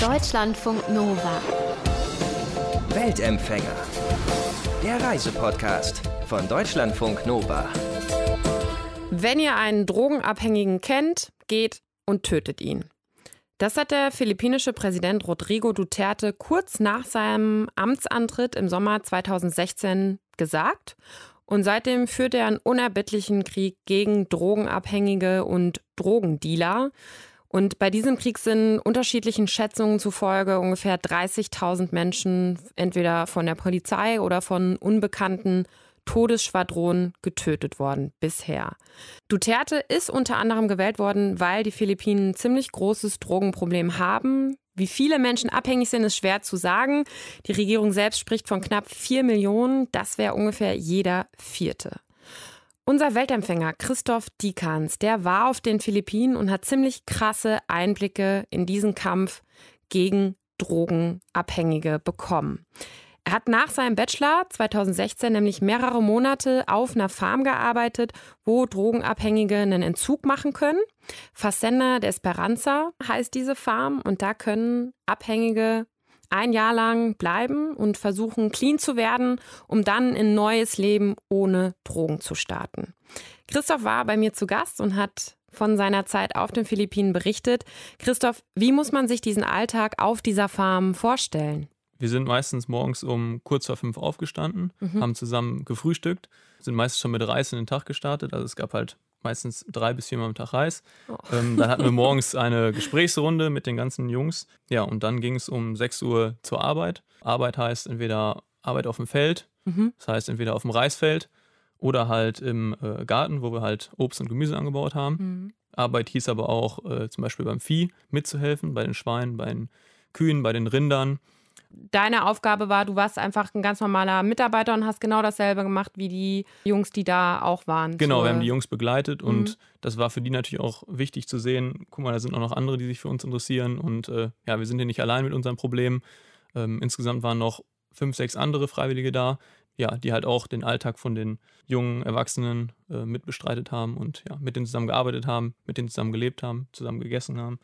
Deutschlandfunk Nova. Weltempfänger. Der Reisepodcast von Deutschlandfunk Nova. Wenn ihr einen Drogenabhängigen kennt, geht und tötet ihn. Das hat der philippinische Präsident Rodrigo Duterte kurz nach seinem Amtsantritt im Sommer 2016 gesagt. Und seitdem führt er einen unerbittlichen Krieg gegen Drogenabhängige und Drogendealer. Und bei diesem Krieg sind unterschiedlichen Schätzungen zufolge ungefähr 30.000 Menschen entweder von der Polizei oder von unbekannten Todesschwadronen getötet worden bisher. Duterte ist unter anderem gewählt worden, weil die Philippinen ein ziemlich großes Drogenproblem haben. Wie viele Menschen abhängig sind, ist schwer zu sagen. Die Regierung selbst spricht von knapp 4 Millionen. Das wäre ungefähr jeder Vierte. Unser Weltempfänger Christoph Dikans, der war auf den Philippinen und hat ziemlich krasse Einblicke in diesen Kampf gegen Drogenabhängige bekommen. Er hat nach seinem Bachelor 2016 nämlich mehrere Monate auf einer Farm gearbeitet, wo Drogenabhängige einen Entzug machen können. Facenda de Esperanza heißt diese Farm und da können Abhängige ein Jahr lang bleiben und versuchen, clean zu werden, um dann ein neues Leben ohne Drogen zu starten. Christoph war bei mir zu Gast und hat von seiner Zeit auf den Philippinen berichtet. Christoph, wie muss man sich diesen Alltag auf dieser Farm vorstellen? Wir sind meistens morgens um kurz vor fünf aufgestanden, mhm. haben zusammen gefrühstückt, sind meistens schon mit Reis in den Tag gestartet. Also es gab halt meistens drei bis viermal am Tag Reis. Oh. Ähm, dann hatten wir morgens eine Gesprächsrunde mit den ganzen Jungs. Ja, und dann ging es um 6 Uhr zur Arbeit. Arbeit heißt entweder Arbeit auf dem Feld, mhm. das heißt entweder auf dem Reisfeld oder halt im äh, Garten, wo wir halt Obst und Gemüse angebaut haben. Mhm. Arbeit hieß aber auch äh, zum Beispiel beim Vieh mitzuhelfen, bei den Schweinen, bei den Kühen, bei den Rindern deine Aufgabe war, du warst einfach ein ganz normaler Mitarbeiter und hast genau dasselbe gemacht wie die Jungs, die da auch waren. Genau, wir haben die Jungs begleitet und mhm. das war für die natürlich auch wichtig zu sehen. Guck mal, da sind auch noch andere, die sich für uns interessieren und äh, ja, wir sind hier nicht allein mit unserem Problem. Ähm, insgesamt waren noch fünf, sechs andere Freiwillige da, ja, die halt auch den Alltag von den jungen Erwachsenen äh, mitbestreitet haben und ja, mit denen zusammen gearbeitet haben, mit denen zusammen gelebt haben, zusammen gegessen haben.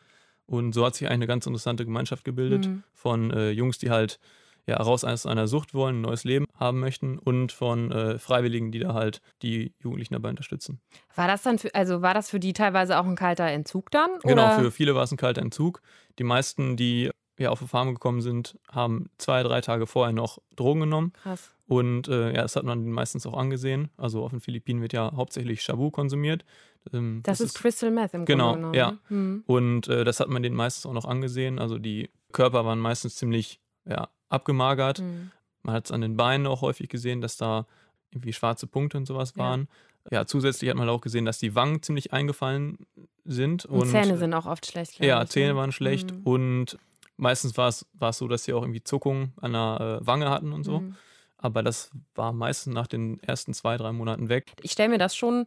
Und so hat sich eigentlich eine ganz interessante Gemeinschaft gebildet mhm. von äh, Jungs, die halt ja, raus aus einer Sucht wollen, ein neues Leben haben möchten und von äh, Freiwilligen, die da halt die Jugendlichen dabei unterstützen. War das dann für, also war das für die teilweise auch ein kalter Entzug dann? Genau, oder? für viele war es ein kalter Entzug. Die meisten, die ja auf die Farm gekommen sind, haben zwei, drei Tage vorher noch Drogen genommen. Krass. Und äh, ja, das hat man meistens auch angesehen. Also auf den Philippinen wird ja hauptsächlich Shabu konsumiert. Ähm, das, das, ist Crystal Meth im genau, Grunde Genau, ja. Mhm. Und äh, das hat man denen meistens auch noch angesehen. Also die Körper waren meistens ziemlich ja, abgemagert. Mhm. Man hat es an den Beinen auch häufig gesehen, dass da irgendwie schwarze Punkte und sowas ja. waren. Ja, zusätzlich hat man auch gesehen, dass die Wangen ziemlich eingefallen sind. Und, und Zähne sind auch oft schlecht. Ja, Zähne ne? waren schlecht. Mhm. Und meistens war es so, dass sie auch irgendwie Zuckungen an der äh, Wange hatten und so. Mhm. Aber das war meistens nach den ersten zwei, drei Monaten weg. Ich stelle mir das schon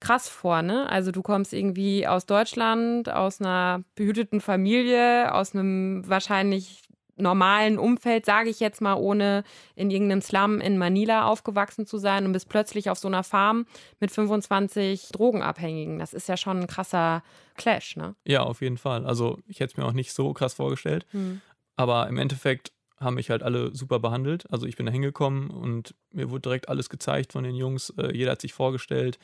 krass vor, ne? Also du kommst irgendwie aus Deutschland, aus einer behüteten Familie, aus einem wahrscheinlich normalen Umfeld, sage ich jetzt mal, ohne in irgendeinem Slum in Manila aufgewachsen zu sein und bist plötzlich auf so einer Farm mit 25 Drogenabhängigen. Das ist ja schon ein krasser Clash, ne? Ja, auf jeden Fall. Also ich hätte es mir auch nicht so krass vorgestellt. Hm. Aber im Endeffekt haben mich halt alle super behandelt. Also ich bin da hingekommen und mir wurde direkt alles gezeigt von den Jungs. Äh, jeder hat sich vorgestellt.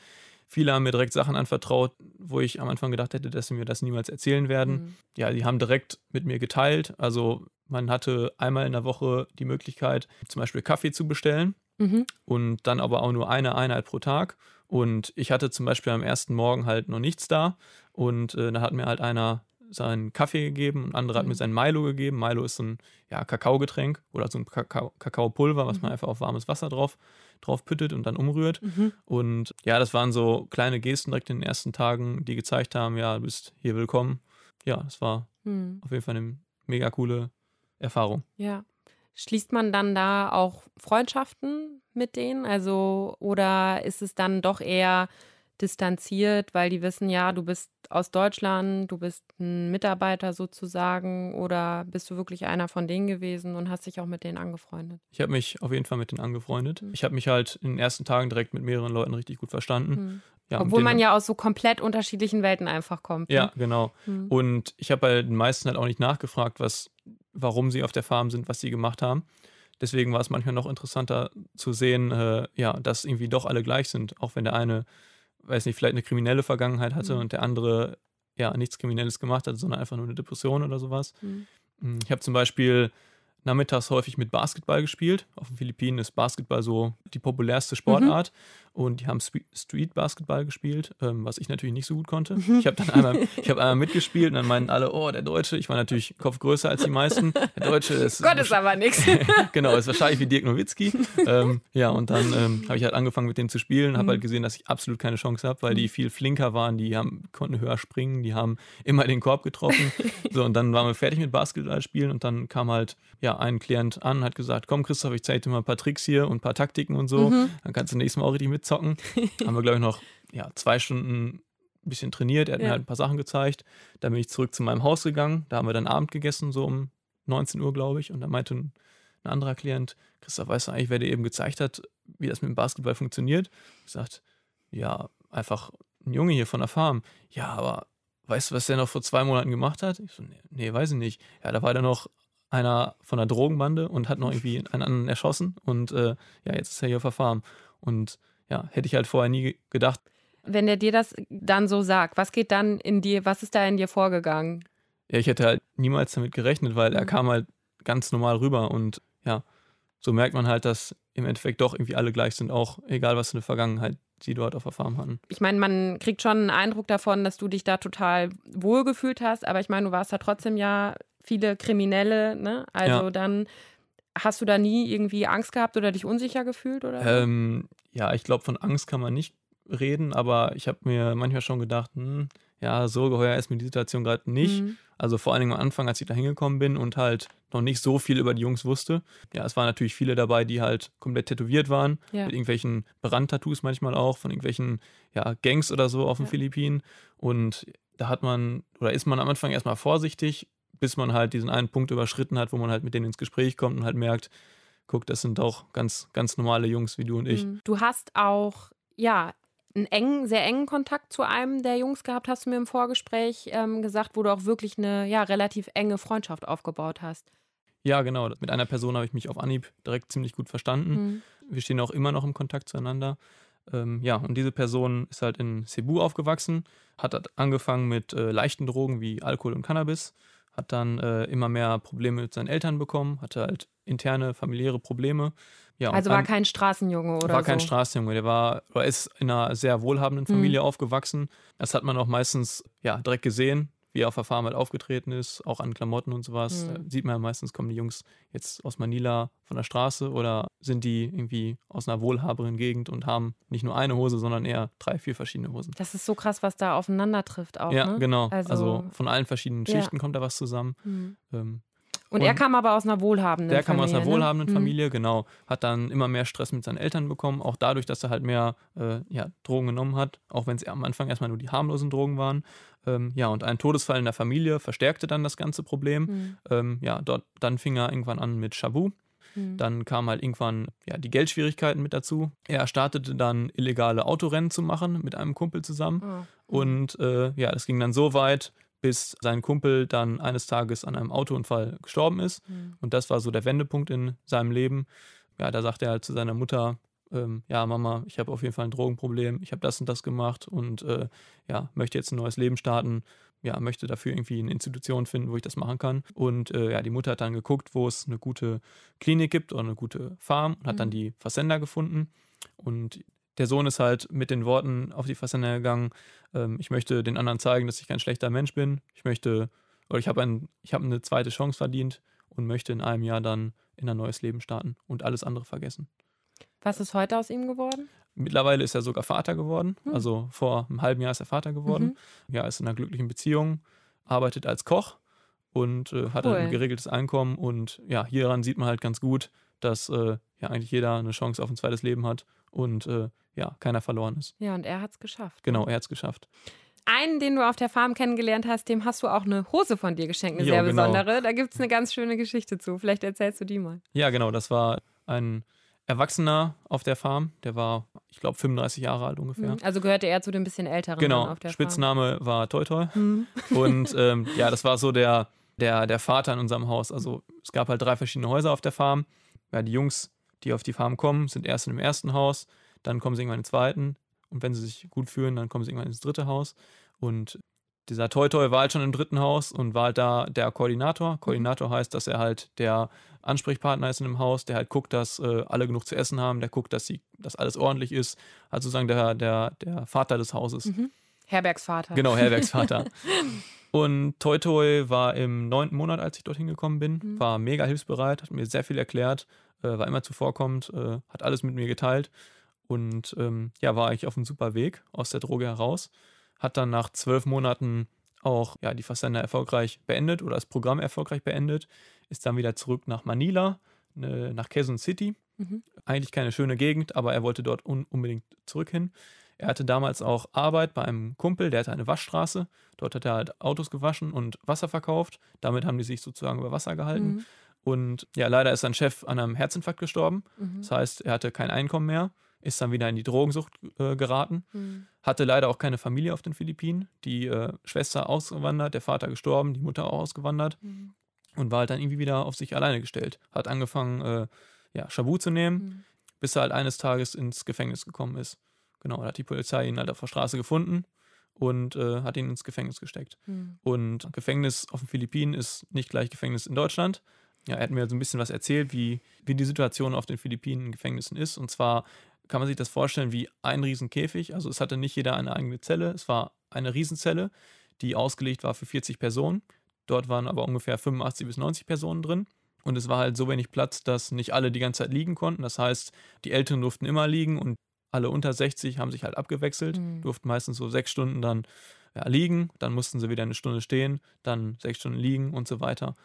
Viele haben mir direkt Sachen anvertraut, wo ich am Anfang gedacht hätte, dass sie mir das niemals erzählen werden. Mhm. Ja, die haben direkt mit mir geteilt. Also man hatte einmal in der Woche die Möglichkeit, zum Beispiel Kaffee zu bestellen mhm. und dann aber auch nur eine Einheit pro Tag. Und ich hatte zum Beispiel am ersten Morgen halt noch nichts da. Und äh, da hat mir halt einer seinen Kaffee gegeben und andere mhm. hat mir sein Milo gegeben. Milo ist so ein ja, Kakaogetränk oder so ein Kakao, Kakaopulver, was man mhm. einfach auf warmes Wasser drauf drauf püttet und dann umrührt. Mhm. Und ja, das waren so kleine Gesten direkt in den ersten Tagen, die gezeigt haben, ja, du bist hier willkommen. Ja, das war mhm. auf jeden Fall eine mega coole Erfahrung. Ja. Schließt man dann da auch Freundschaften mit denen? Also, oder ist es dann doch eher distanziert, weil die wissen, ja, du bist aus Deutschland, du bist ein Mitarbeiter sozusagen oder bist du wirklich einer von denen gewesen und hast dich auch mit denen angefreundet? Ich habe mich auf jeden Fall mit denen angefreundet. Mhm. Ich habe mich halt in den ersten Tagen direkt mit mehreren Leuten richtig gut verstanden. Mhm. ja, Obwohl man ja aus so komplett unterschiedlichen Welten einfach kommt. Ja, Ne? genau. Mhm. Und ich habe bei den meisten halt auch nicht nachgefragt, was, warum sie auf der Farm sind, was sie gemacht haben. Deswegen war es manchmal noch interessanter zu sehen, äh, ja, dass irgendwie doch alle gleich sind, auch wenn der eine, weiß nicht, vielleicht eine kriminelle Vergangenheit hatte Mhm. und der andere ja nichts Kriminelles gemacht hat, sondern einfach nur eine Depression oder sowas. Mhm. Mm, Ich habe zum Beispiel nachmittags häufig mit Basketball gespielt. Auf den Philippinen ist Basketball so die populärste Sportart. Und die haben Spe- Street-Basketball gespielt, ähm, was ich natürlich nicht so gut konnte. Ich habe dann einmal, ich hab einmal mitgespielt und dann meinten alle, oh, der Deutsche. Ich war natürlich Kopf größer als die meisten. Der Deutsche ist. Gott ist aber nichts. genau, ist wahrscheinlich wie Dirk Nowitzki. ähm, ja, und dann ähm, habe ich halt angefangen mit denen zu spielen, habe Mhm. halt gesehen, dass ich absolut keine Chance habe, weil die viel flinker waren, die haben, konnten höher springen, die haben immer den Korb getroffen. so, und dann waren wir fertig mit Basketball spielen und dann kam halt ja ein Klient an, hat gesagt, komm Christoph, ich zeige dir mal ein paar Tricks hier und ein paar Taktiken und so. Mhm. Dann kannst du nächstes Mal auch richtig mitzocken. haben wir, glaube ich, noch ja, zwei Stunden ein bisschen trainiert. Er hat mir Ja. halt ein paar Sachen gezeigt. Dann bin ich zurück zu meinem Haus gegangen. Da haben wir dann Abend gegessen, so um 19 Uhr, glaube ich. Und da meinte ein, ein anderer Klient, Christoph, weißt du eigentlich, wer dir eben gezeigt hat, wie das mit dem Basketball funktioniert? Ich sagte, ja, einfach ein Junge hier von der Farm. Ja, aber weißt du, was der noch vor zwei Monaten gemacht hat? Ich so, nee, nee weiß ich nicht. Ja, da war da noch einer von der Drogenbande und hat noch irgendwie einen anderen erschossen. Und äh, ja, jetzt ist er hier auf der Farm. Und ja, hätte ich halt vorher nie gedacht. Wenn der dir das dann so sagt, was geht dann in dir, was ist da in dir vorgegangen? Ja, ich hätte halt niemals damit gerechnet, weil er Mhm. kam halt ganz normal rüber. Und ja, so merkt man halt, dass im Endeffekt doch irgendwie alle gleich sind, auch egal was für eine Vergangenheit sie dort auf der Farm hatten. Ich meine, man kriegt schon einen Eindruck davon, dass du dich da total wohlgefühlt hast, aber ich meine, du warst da trotzdem ja viele Kriminelle, ne? Also Ja. dann hast du da nie irgendwie Angst gehabt oder dich unsicher gefühlt oder? Ähm, ja, ich glaube, von Angst kann man nicht reden, aber ich habe mir manchmal schon gedacht, hm, ja, so geheuer ist mir die Situation gerade nicht. Mhm. Also vor allen Dingen am Anfang, als ich da hingekommen bin und halt noch nicht so viel über die Jungs wusste. Ja, es waren natürlich viele dabei, die halt komplett tätowiert waren, Ja. mit irgendwelchen Brandtattoos manchmal auch, von irgendwelchen ja, Gangs oder so auf den Ja. Philippinen. Und da hat man, oder ist man am Anfang erstmal vorsichtig, bis man halt diesen einen Punkt überschritten hat, wo man halt mit denen ins Gespräch kommt und halt merkt, guck, das sind doch ganz, ganz normale Jungs wie du und ich. Mhm. Du hast auch, ja, einen engen, sehr engen Kontakt zu einem der Jungs gehabt, hast du mir im Vorgespräch ähm, gesagt, wo du auch wirklich eine ja, relativ enge Freundschaft aufgebaut hast. Ja, genau. Mit einer Person habe ich mich auf Anhieb direkt ziemlich gut verstanden. Mhm. Wir stehen auch immer noch im Kontakt zueinander. Ähm, ja, und diese Person ist halt in Cebu aufgewachsen, hat angefangen mit äh, leichten Drogen wie Alkohol und Cannabis, hat dann äh, immer mehr Probleme mit seinen Eltern bekommen, hatte halt interne familiäre Probleme. Ja, Also war kein Straßenjunge oder war kein so. Straßenjunge, der war oder ist in einer sehr wohlhabenden Mhm. Familie aufgewachsen. Das hat man auch meistens ja direkt gesehen, wie er auf der Farm halt aufgetreten ist, auch an Klamotten und sowas. Mhm. Sieht man ja meistens, kommen die Jungs jetzt aus Manila von der Straße oder sind die irgendwie aus einer wohlhaberen Gegend und haben nicht nur eine Hose, sondern eher drei, vier verschiedene Hosen. Das ist so krass, was da aufeinander trifft auch. ja, ne? genau. Also- Also, von allen verschiedenen Ja. Schichten kommt da was zusammen. Mhm. Ähm, Und, Und er kam aber aus einer wohlhabenden Der kam Familie. aus einer ne? wohlhabenden Mhm. Familie, genau. Hat dann immer mehr Stress mit seinen Eltern bekommen, auch dadurch, dass er halt mehr äh, ja, Drogen genommen hat, auch wenn es am Anfang erstmal nur die harmlosen Drogen waren. Ähm, ja, und ein Todesfall in der Familie verstärkte dann das ganze Problem. Mhm. Ähm, ja, dort, dann fing er irgendwann an mit Shabu. Mhm. Dann kamen halt irgendwann ja, die Geldschwierigkeiten mit dazu. Er startete dann illegale Autorennen zu machen mit einem Kumpel zusammen. Oh. Und äh, ja, das ging dann so weit, bis sein Kumpel dann eines Tages an einem Autounfall gestorben ist. Mhm. Und das war so der Wendepunkt in seinem Leben. Ja, da sagte er halt zu seiner Mutter, ähm, ja, Mama, ich habe auf jeden Fall ein Drogenproblem, ich habe das und das gemacht und äh, ja, möchte jetzt ein neues Leben starten. Ja, möchte dafür irgendwie eine Institution finden, wo ich das machen kann. Und äh, ja, die Mutter hat dann geguckt, wo es eine gute Klinik gibt oder eine gute Farm und hat dann Mhm. die Versender gefunden. Und der Sohn ist halt mit den Worten auf die Versender gegangen, ähm, ich möchte den anderen zeigen, dass ich kein schlechter Mensch bin. Ich möchte, oder ich habe ein, ich habe eine zweite Chance verdient und möchte in einem Jahr dann in ein neues Leben starten und alles andere vergessen. Was ist heute aus ihm geworden? Mittlerweile ist er sogar Vater geworden. Hm. Also vor einem halben Jahr ist er Vater geworden. Mhm. Ja, ist in einer glücklichen Beziehung, arbeitet als Koch und äh, hat Cool. ein geregeltes Einkommen. Und ja, hieran sieht man halt ganz gut, dass äh, ja eigentlich jeder eine Chance auf ein zweites Leben hat und äh, ja, keiner verloren ist. Ja, und er hat es geschafft. Genau, er hat es geschafft. Einen, den du auf der Farm kennengelernt hast, dem hast du auch eine Hose von dir geschenkt, eine Jo, sehr genau. besondere. Da gibt es eine ganz schöne Geschichte zu. Vielleicht erzählst du die mal. Ja, genau, das war ein Erwachsener auf der Farm. Der war, ich glaube, 35 Jahre alt ungefähr. Mhm. Also gehörte er zu den bisschen älteren Genau, auf der Spitzname war Toi Toi. Farm. Mhm. Und ähm, ja, das war so der, der, der Vater in unserem Haus. Also es gab halt drei verschiedene Häuser auf der Farm. Ja, die Jungs, die auf die Farm kommen, sind erst in dem ersten Haus, dann kommen sie irgendwann ins zweiten. Und wenn sie sich gut fühlen, dann kommen sie irgendwann ins dritte Haus. Und dieser Toi Toi war halt schon im dritten Haus und war halt da der Koordinator. Koordinator heißt, dass er halt der Ansprechpartner ist in dem Haus, der halt guckt, dass äh, alle genug zu essen haben, der guckt, dass, sie, dass alles ordentlich ist. Also sozusagen der, der, der Vater des Hauses. Mhm. Herbergsvater. Genau, Herbergsvater. und Toi Toi war im neunten Monat, als ich dorthin gekommen bin, Mhm. war mega hilfsbereit, hat mir sehr viel erklärt, äh, war immer zuvorkommend, äh, hat alles mit mir geteilt und ähm, ja, war eigentlich auf einem super Weg aus der Droge heraus. Hat dann nach zwölf Monaten auch ja, die Fastender erfolgreich beendet oder das Programm erfolgreich beendet, ist dann wieder zurück nach Manila, ne, nach Quezon City. Mhm. Eigentlich keine schöne Gegend, aber er wollte dort un unbedingt zurück hin. Er hatte damals auch Arbeit bei einem Kumpel, der hatte eine Waschstraße. Dort hat er halt Autos gewaschen und Wasser verkauft. Damit haben die sich sozusagen über Wasser gehalten. Mhm. Und ja, leider ist sein Chef an einem Herzinfarkt gestorben. Mhm. Das heißt, er hatte kein Einkommen mehr, ist dann wieder in die Drogensucht äh, geraten. Mhm. Hatte leider auch keine Familie auf den Philippinen. Die äh, Schwester ausgewandert, der Vater gestorben, die Mutter auch ausgewandert Mhm. und war halt dann irgendwie wieder auf sich alleine gestellt. Hat angefangen, äh, ja, Shabu zu nehmen, Mhm. bis er halt eines Tages ins Gefängnis gekommen ist. Genau, da hat die Polizei ihn halt auf der Straße gefunden und äh, hat ihn ins Gefängnis gesteckt. Mhm. Und Gefängnis auf den Philippinen ist nicht gleich Gefängnis in Deutschland. Ja, er hat mir so ein bisschen was erzählt, wie, wie die Situation auf den Philippinen in Gefängnissen ist. Und zwar kann man sich das vorstellen wie ein Riesenkäfig. Also es hatte nicht jeder eine eigene Zelle. Es war eine Riesenzelle, die ausgelegt war für 40 Personen. Dort waren aber ungefähr 85 bis 90 Personen drin. Und es war halt so wenig Platz, dass nicht alle die ganze Zeit liegen konnten. Das heißt, die Älteren durften immer liegen und alle unter 60 haben sich halt abgewechselt, Mhm. durften meistens so sechs Stunden dann ja, liegen, dann mussten sie wieder eine Stunde stehen, dann sechs Stunden liegen und so weiter.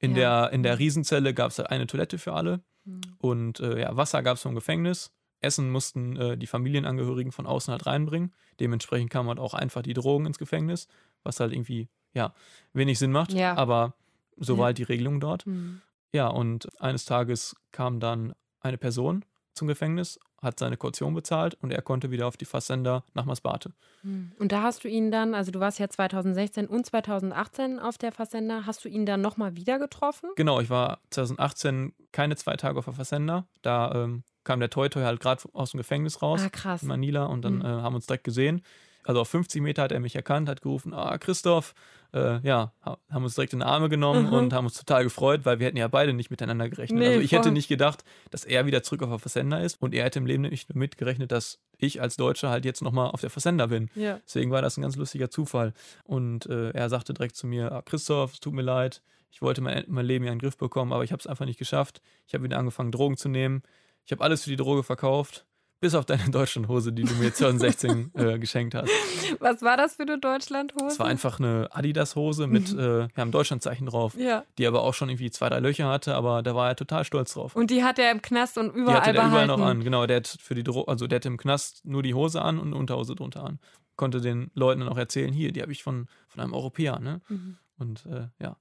In, Ja. der, in der Riesenzelle gab es halt eine Toilette für alle Mhm. und äh, ja, Wasser gab es vom Gefängnis. Essen mussten äh, die Familienangehörigen von außen halt reinbringen. Dementsprechend kam halt auch einfach die Drogen ins Gefängnis, was halt irgendwie, ja, wenig Sinn macht. Ja. Aber so Ja. war halt die Regelung dort. Mhm. Ja, und eines Tages kam dann eine Person zum Gefängnis, hat seine Kaution bezahlt und er konnte wieder auf die Fasssender nach Masbate. Mhm. Und da hast du ihn dann, also du warst ja 2016 und 2018 auf der Fassender, hast du ihn dann nochmal wieder getroffen? Genau, ich war 2018 keine zwei Tage auf der Fasssender. Da ähm, kam der Toy Toy halt gerade aus dem Gefängnis raus. Ah, krass. in Manila und dann Mhm. äh, haben wir uns direkt gesehen. Also auf 50 Meter hat er mich erkannt, hat gerufen, ah, Christoph, äh, ja, ha- haben uns direkt in die Arme genommen Mhm. und haben uns total gefreut, weil wir hätten ja beide nicht miteinander gerechnet. Nee, also ich hätte nicht gedacht, dass er wieder zurück auf der Versender ist und er hätte im Leben nicht damit gerechnet, dass ich als Deutscher halt jetzt nochmal auf der Versender bin. Ja. Deswegen war das ein ganz lustiger Zufall. Und äh, er sagte direkt zu mir, ah, Christoph, es tut mir leid, ich wollte mein, mein Leben ja in den Griff bekommen, aber ich habe es einfach nicht geschafft. Ich habe wieder angefangen, Drogen zu nehmen. Ich habe alles für die Droge verkauft, bis auf deine Deutschlandhose, die du mir 2016 äh, geschenkt hast. Was war das für eine Deutschlandhose? Es war einfach eine Adidas-Hose mit äh, ja, einem Deutschlandzeichen drauf, Ja. die aber auch schon irgendwie zwei, drei Löcher hatte, aber da war er total stolz drauf. Und die hat er im Knast und die überall hatte der behalten. überall noch an. Genau, der hat für die Dro also der hatte im Knast nur die Hose an und eine Unterhose drunter an. Konnte den Leuten dann auch erzählen, hier, die habe ich von, von einem Europäer, ne? Mhm. Und äh, ja,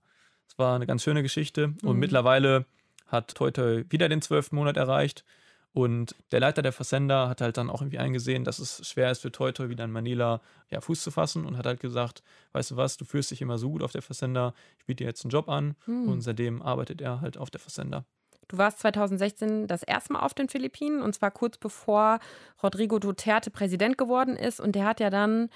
es war eine ganz schöne Geschichte. Und Mhm. mittlerweile hat Toi wieder den zwölften Monat erreicht. Und der Leiter der Versender hat halt dann auch irgendwie eingesehen, dass es schwer ist für Toi Toi wieder in Manila ja, Fuß zu fassen und hat halt gesagt, weißt du was, du fühlst dich immer so gut auf der Versender, ich biete dir jetzt einen Job an. Hm. Und seitdem arbeitet er halt auf der Versender. Du warst 2016 das erste Mal auf den Philippinen und zwar kurz bevor Rodrigo Duterte Präsident geworden ist und der hat ja dann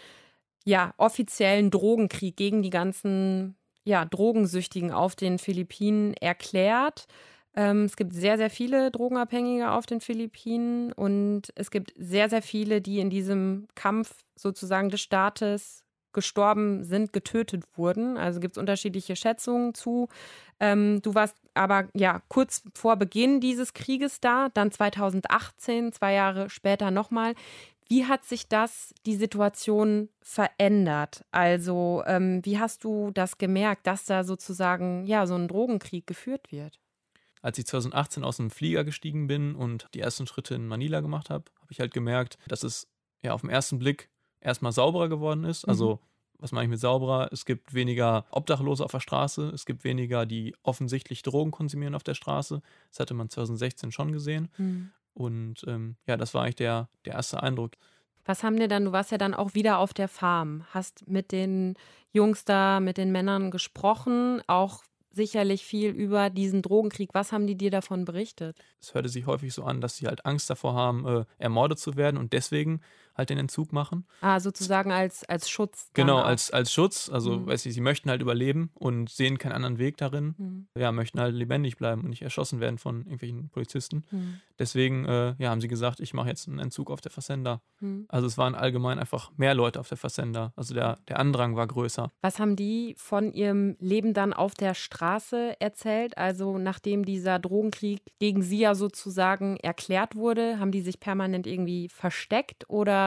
ja offiziellen Drogenkrieg gegen die ganzen ja Drogensüchtigen auf den Philippinen erklärt. Ähm, es gibt sehr, sehr viele Drogenabhängige auf den Philippinen und es gibt sehr, sehr viele, die in diesem Kampf sozusagen des Staates gestorben sind, getötet wurden. Also gibt es unterschiedliche Schätzungen zu. Ähm, du warst aber ja kurz vor Beginn dieses Krieges da, dann 2018, zwei Jahre später nochmal. Wie hat sich das, die Situation verändert? Also, ähm, wie hast du das gemerkt, dass da sozusagen ja so ein Drogenkrieg geführt wird? Als ich 2018 aus dem Flieger gestiegen bin und die ersten Schritte in Manila gemacht habe, habe ich halt gemerkt, dass es ja auf den ersten Blick erstmal sauberer geworden ist. Also was meine ich mit sauberer? Es gibt weniger Obdachlose auf der Straße, es gibt weniger, die offensichtlich Drogen konsumieren auf der Straße. Das hatte man 2016 schon gesehen. Mhm. Und ähm, ja, das war eigentlich der, der erste Eindruck. Was haben dir dann, du warst ja dann auch wieder auf der Farm, hast mit den Jungs da, mit den Männern gesprochen, auch sicherlich viel über diesen Drogenkrieg. Was haben die dir davon berichtet? Es hörte sich häufig so an, dass sie halt Angst davor haben, äh, ermordet zu werden und deswegen halt den Entzug machen. Ah, sozusagen als, als Schutz. Genau, als, als Schutz. Also, mhm. weiß ich, sie möchten halt überleben und sehen keinen anderen Weg darin. Mhm. Ja, möchten halt lebendig bleiben und nicht erschossen werden von irgendwelchen Polizisten. Mhm. Deswegen äh, ja, haben sie gesagt, ich mache jetzt einen Entzug auf der Fassenda. Mhm. Also es waren allgemein einfach mehr Leute auf der Fassenda. Also der, der Andrang war größer. Was haben die von ihrem Leben dann auf der Straße erzählt? Also nachdem dieser Drogenkrieg gegen sie ja sozusagen erklärt wurde, haben die sich permanent irgendwie versteckt oder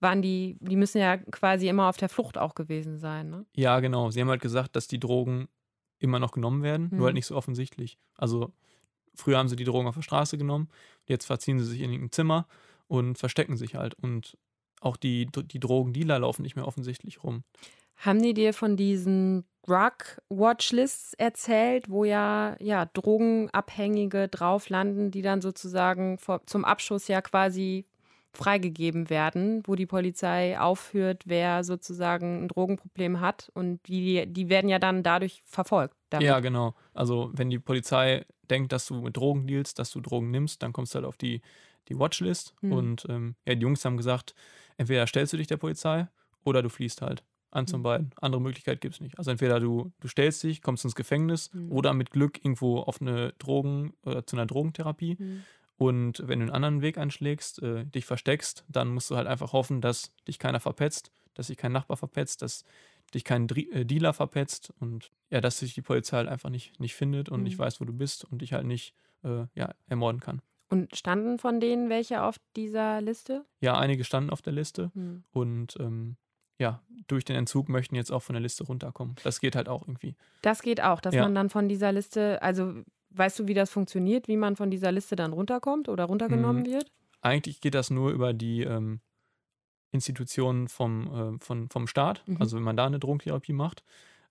waren die, die müssen ja quasi immer auf der Flucht auch gewesen sein, ne? Ja, genau. Sie haben halt gesagt, dass die Drogen immer noch genommen werden, mhm. nur halt nicht so offensichtlich. Also früher haben sie die Drogen auf der Straße genommen, jetzt verziehen sie sich in irgendein Zimmer und verstecken sich halt. Und auch die, die Drogendealer laufen nicht mehr offensichtlich rum. Haben die dir von diesen Drug Watchlists erzählt, wo ja, ja Drogenabhängige drauf landen, die dann sozusagen vor, zum Abschuss ja quasi freigegeben werden, wo die Polizei aufführt, wer sozusagen ein Drogenproblem hat und die, die werden ja dann dadurch verfolgt. Damit. Ja, genau. Also wenn die Polizei denkt, dass du mit Drogen dealst, dass du Drogen nimmst, dann kommst du halt auf die, die Watchlist mhm. und ähm, ja, die Jungs haben gesagt, entweder stellst du dich der Polizei oder du fliehst halt. An zum mhm. beiden. Andere Möglichkeit gibt es nicht. Also entweder du, du stellst dich, kommst ins Gefängnis mhm. oder mit Glück irgendwo auf eine Drogen, oder zu einer Drogentherapie. Mhm. Und wenn du einen anderen Weg einschlägst, äh, dich versteckst, dann musst du halt einfach hoffen, dass dich keiner verpetzt, dass sich kein Nachbar verpetzt, dass dich kein Dri äh, Dealer verpetzt und ja, dass sich die Polizei halt einfach nicht, nicht findet und mhm. nicht weiß, wo du bist und dich halt nicht äh, ja, ermorden kann. Und standen von denen welche auf dieser Liste? Ja, einige standen auf der Liste mhm. und ähm, ja, durch den Entzug möchten jetzt auch von der Liste runterkommen. Das geht halt auch irgendwie. Das geht auch, dass ja. man dann von dieser Liste, also Weißt du, wie das funktioniert, wie man von dieser Liste dann runterkommt oder runtergenommen mhm. wird? Eigentlich geht das nur über die ähm, Institutionen vom, äh, von, vom Staat, mhm. also wenn man da eine Drogentherapie macht,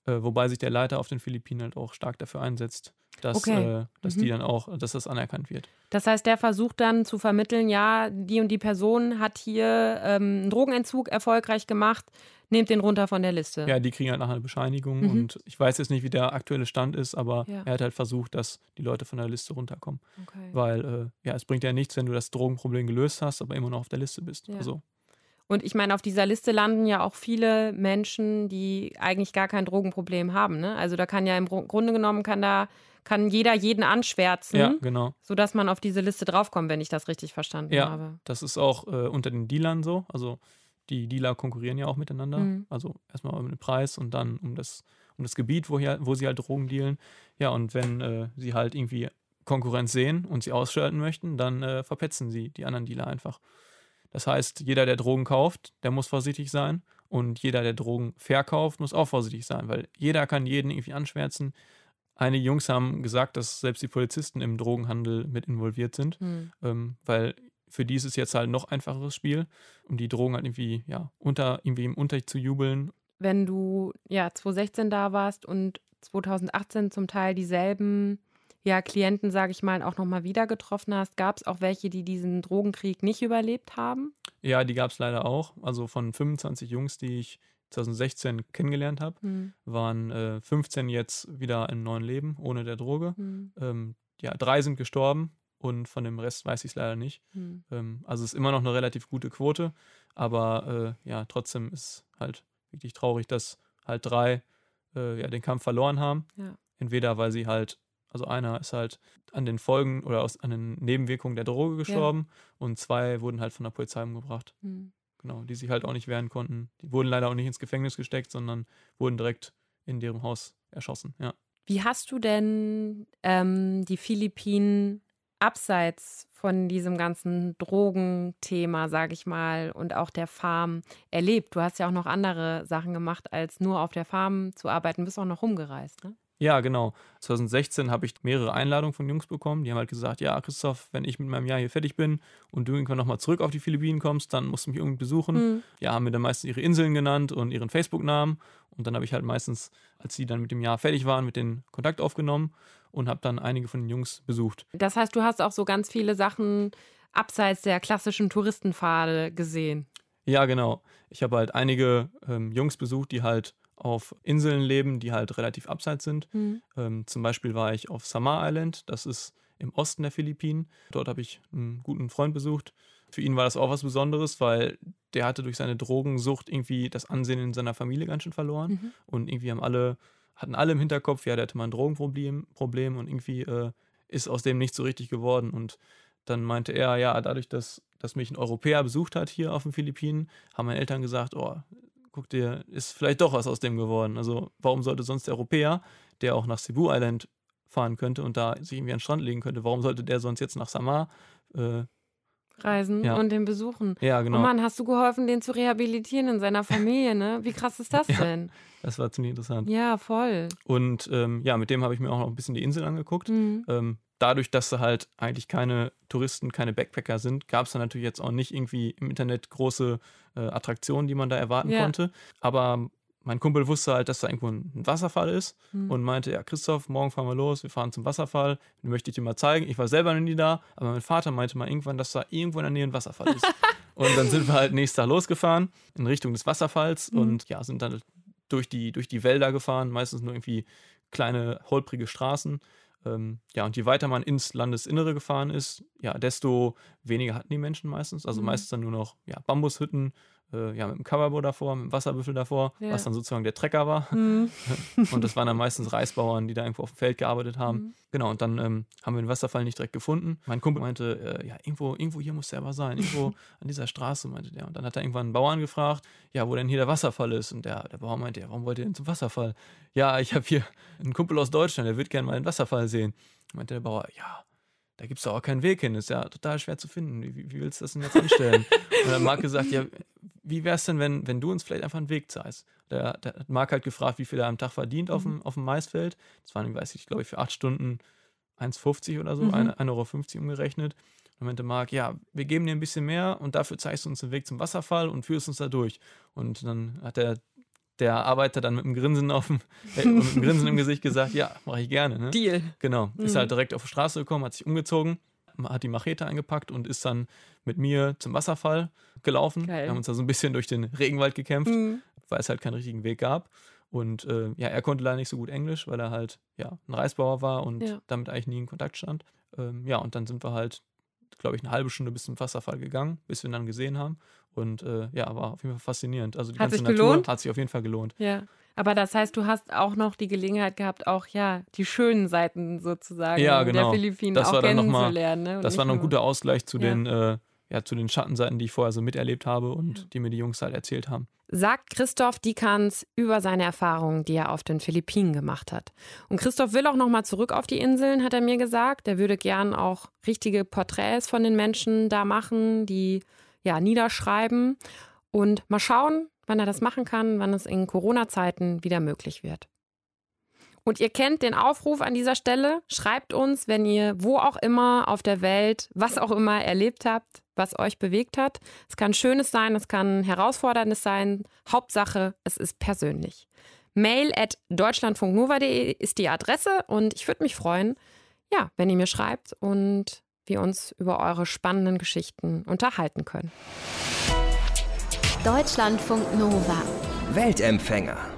äh, wobei sich der Leiter auf den Philippinen halt auch stark dafür einsetzt, dass, okay. äh, dass mhm. die dann auch, dass das anerkannt wird. Das heißt, der versucht dann zu vermitteln, ja, die und die Person hat hier ähm, einen Drogenentzug erfolgreich gemacht, nehmt den runter von der Liste. Ja, die kriegen halt nachher eine Bescheinigung mhm. und ich weiß jetzt nicht, wie der aktuelle Stand ist, aber ja. er hat halt versucht, dass die Leute von der Liste runterkommen. Okay. Weil, äh, ja, es bringt ja nichts, wenn du das Drogenproblem gelöst hast, aber immer noch auf der Liste bist. Ja. Also. Und ich meine, auf dieser Liste landen ja auch viele Menschen, die eigentlich gar kein Drogenproblem haben. Ne? Also da kann ja im Grunde genommen kann da kann jeder jeden anschwärzen, ja, genau. sodass man auf diese Liste draufkommt, wenn ich das richtig verstanden ja, habe. Das ist auch äh, unter den Dealern so. Also die Dealer konkurrieren ja auch miteinander. Mhm. Also erstmal um den Preis und dann um das, um das Gebiet, wo, hier, wo sie halt Drogen dealen. Ja, und wenn äh, sie halt irgendwie Konkurrenz sehen und sie ausschalten möchten, dann äh, verpetzen sie die anderen Dealer einfach. Das heißt, jeder, der Drogen kauft, der muss vorsichtig sein. Und jeder, der Drogen verkauft, muss auch vorsichtig sein, weil jeder kann jeden irgendwie anschwärzen. Einige Jungs haben gesagt, dass selbst die Polizisten im Drogenhandel mit involviert sind, mhm. ähm, weil für die ist es jetzt halt noch einfacheres Spiel, um die Drogen halt irgendwie, ja, unter, irgendwie im Unterricht zu jubeln. Wenn du ja 2016 da warst und 2018 zum Teil dieselben ja, Klienten, sage ich mal, auch nochmal wieder getroffen hast, gab es auch welche, die diesen Drogenkrieg nicht überlebt haben? Ja, die gab es leider auch. Also von 25 Jungs, die ich 2016 kennengelernt habe, mhm. waren äh, 15 jetzt wieder im neuen Leben ohne der Droge. Mhm. Ähm, ja, drei sind gestorben und von dem Rest weiß ich es leider nicht. Mhm. Ähm, also es ist immer noch eine relativ gute Quote, aber äh, ja, trotzdem ist halt wirklich traurig, dass halt drei äh, ja, den Kampf verloren haben. Ja. Entweder weil sie halt, also einer ist halt an den Folgen oder aus, an den Nebenwirkungen der Droge gestorben ja. und zwei wurden halt von der Polizei umgebracht. Mhm. Genau, die sich halt auch nicht wehren konnten. Die wurden leider auch nicht ins Gefängnis gesteckt, sondern wurden direkt in deren Haus erschossen, ja. Wie hast du denn ähm, die Philippinen abseits von diesem ganzen Drogenthema, sage ich mal, und auch der Farm erlebt? Du hast ja auch noch andere Sachen gemacht, als nur auf der Farm zu arbeiten. Du bist auch noch rumgereist, ne? Ja, genau. 2016 habe ich mehrere Einladungen von Jungs bekommen. Die haben halt gesagt, ja, Christoph, wenn ich mit meinem Jahr hier fertig bin und du irgendwann nochmal zurück auf die Philippinen kommst, dann musst du mich irgendwie besuchen. Mhm. Ja, haben mir dann meistens ihre Inseln genannt und ihren Facebook-Namen. Und dann habe ich halt meistens, als sie dann mit dem Jahr fertig waren, mit den Kontakt aufgenommen und habe dann einige von den Jungs besucht. Das heißt, du hast auch so ganz viele Sachen abseits der klassischen Touristenpfade gesehen. Ja, genau. Ich habe halt einige ähm, Jungs besucht, die halt auf Inseln leben, die halt relativ abseits sind. Mhm. Ähm, zum Beispiel war ich auf Samar Island, das ist im Osten der Philippinen. Dort habe ich einen guten Freund besucht. Für ihn war das auch was Besonderes, weil der hatte durch seine Drogensucht irgendwie das Ansehen in seiner Familie ganz schön verloren. Mhm. Und irgendwie haben alle, hatten alle im Hinterkopf, ja, der hatte mal ein Drogenproblem Problem und irgendwie äh, ist aus dem nicht so richtig geworden. Und dann meinte er, ja, dadurch, dass, dass mich ein Europäer besucht hat hier auf den Philippinen, haben meine Eltern gesagt, oh, guck dir, ist vielleicht doch was aus dem geworden. Also warum sollte sonst der Europäer, der auch nach Cebu Island fahren könnte und da sich irgendwie an den Strand legen könnte, warum sollte der sonst jetzt nach Samar äh, reisen ja. und den besuchen? Ja, genau. Oh Mann, hast du geholfen, den zu rehabilitieren in seiner Familie, ne? Wie krass ist das denn? das war ziemlich interessant. Ja, voll. Und ähm, ja, mit dem habe ich mir auch noch ein bisschen die Insel angeguckt. Mhm. Ähm, dadurch, dass sie halt eigentlich keine Touristen, keine Backpacker sind, gab es da natürlich jetzt auch nicht irgendwie im Internet große äh, Attraktionen, die man da erwarten ja. konnte. Aber mein Kumpel wusste halt, dass da irgendwo ein Wasserfall ist mhm. und meinte, ja, Christoph, morgen fahren wir los, wir fahren zum Wasserfall, den möchte ich dir mal zeigen. Ich war selber noch nie da, aber mein Vater meinte mal irgendwann, dass da irgendwo in der Nähe ein Wasserfall ist. und dann sind wir halt nächsten Tag losgefahren in Richtung des Wasserfalls mhm. und ja, sind dann durch die, durch die Wälder gefahren, meistens nur irgendwie kleine, holprige Straßen. Ähm, ja, und je weiter man ins Landesinnere gefahren ist, ja, desto weniger hatten die Menschen meistens. Also mhm. meistens dann nur noch ja, Bambushütten, äh, ja, mit dem Coverboard davor, mit dem Wasserbüffel davor, ja. was dann sozusagen der Trecker war. Mhm. und das waren dann meistens Reisbauern, die da irgendwo auf dem Feld gearbeitet haben. Mhm. Genau, und dann ähm, haben wir den Wasserfall nicht direkt gefunden. Mein Kumpel meinte, äh, ja, irgendwo, irgendwo hier muss der aber sein, irgendwo an dieser Straße, meinte der. Und dann hat er irgendwann einen Bauern gefragt, ja, wo denn hier der Wasserfall ist. Und der, der Bauer meinte, ja, warum wollt ihr denn zum Wasserfall? Ja, ich habe hier einen Kumpel aus Deutschland, der wird gerne mal den Wasserfall sehen. Meinte der Bauer, ja, da gibt es doch auch keinen Weg hin. Ist ja total schwer zu finden. Wie, wie willst du das denn jetzt anstellen? und dann Marc gesagt, ja, wie wäre es denn, wenn, wenn du uns vielleicht einfach einen Weg zeigst? Der hat Marc halt gefragt, wie viel er am Tag verdient mhm. auf, dem, auf dem Maisfeld. Das waren, weiß ich, glaube ich, für acht Stunden 1,50 oder so, mhm. 1,50 Euro umgerechnet. Und dann meinte Marc, ja, wir geben dir ein bisschen mehr und dafür zeigst du uns den Weg zum Wasserfall und führst uns da durch. Und dann hat der, der Arbeiter dann mit einem Grinsen auf dem, äh, mit einem Grinsen im Gesicht gesagt, ja, mache ich gerne. Ne? Deal. Genau. Mhm. Ist halt direkt auf die Straße gekommen, hat sich umgezogen hat die Machete eingepackt und ist dann mit mir zum Wasserfall gelaufen. Geil. Wir haben uns da so ein bisschen durch den Regenwald gekämpft, mhm. weil es halt keinen richtigen Weg gab. Und äh, ja, er konnte leider nicht so gut Englisch, weil er halt ja ein Reisbauer war und ja. damit eigentlich nie in Kontakt stand. Ähm, ja, und dann sind wir halt, glaube ich, eine halbe Stunde bis zum Wasserfall gegangen, bis wir ihn dann gesehen haben. Und äh, ja, war auf jeden Fall faszinierend. Also die hat ganze Natur gelohnt? hat sich auf jeden Fall gelohnt. Ja. Aber das heißt, du hast auch noch die Gelegenheit gehabt, auch ja die schönen Seiten sozusagen ja, genau. der Philippinen das auch kennenzulernen. Mal, ne? Das war noch ein guter Ausgleich zu ja. den äh, ja, zu den Schattenseiten, die ich vorher so miterlebt habe und ja. die mir die Jungs halt erzählt haben. Sagt Christoph Dikans über seine Erfahrungen, die er auf den Philippinen gemacht hat. Und Christoph will auch noch mal zurück auf die Inseln, hat er mir gesagt. Er würde gern auch richtige Porträts von den Menschen da machen, die ja niederschreiben und mal schauen, wann er das machen kann, wann es in Corona-Zeiten wieder möglich wird. Und ihr kennt den Aufruf an dieser Stelle. Schreibt uns, wenn ihr wo auch immer auf der Welt, was auch immer erlebt habt, was euch bewegt hat. Es kann Schönes sein, es kann Herausforderndes sein. Hauptsache, es ist persönlich. Mail at deutschlandfunknova.de ist die Adresse und ich würde mich freuen, ja, wenn ihr mir schreibt und wir uns über eure spannenden Geschichten unterhalten können. Deutschlandfunk Nova. Weltempfänger.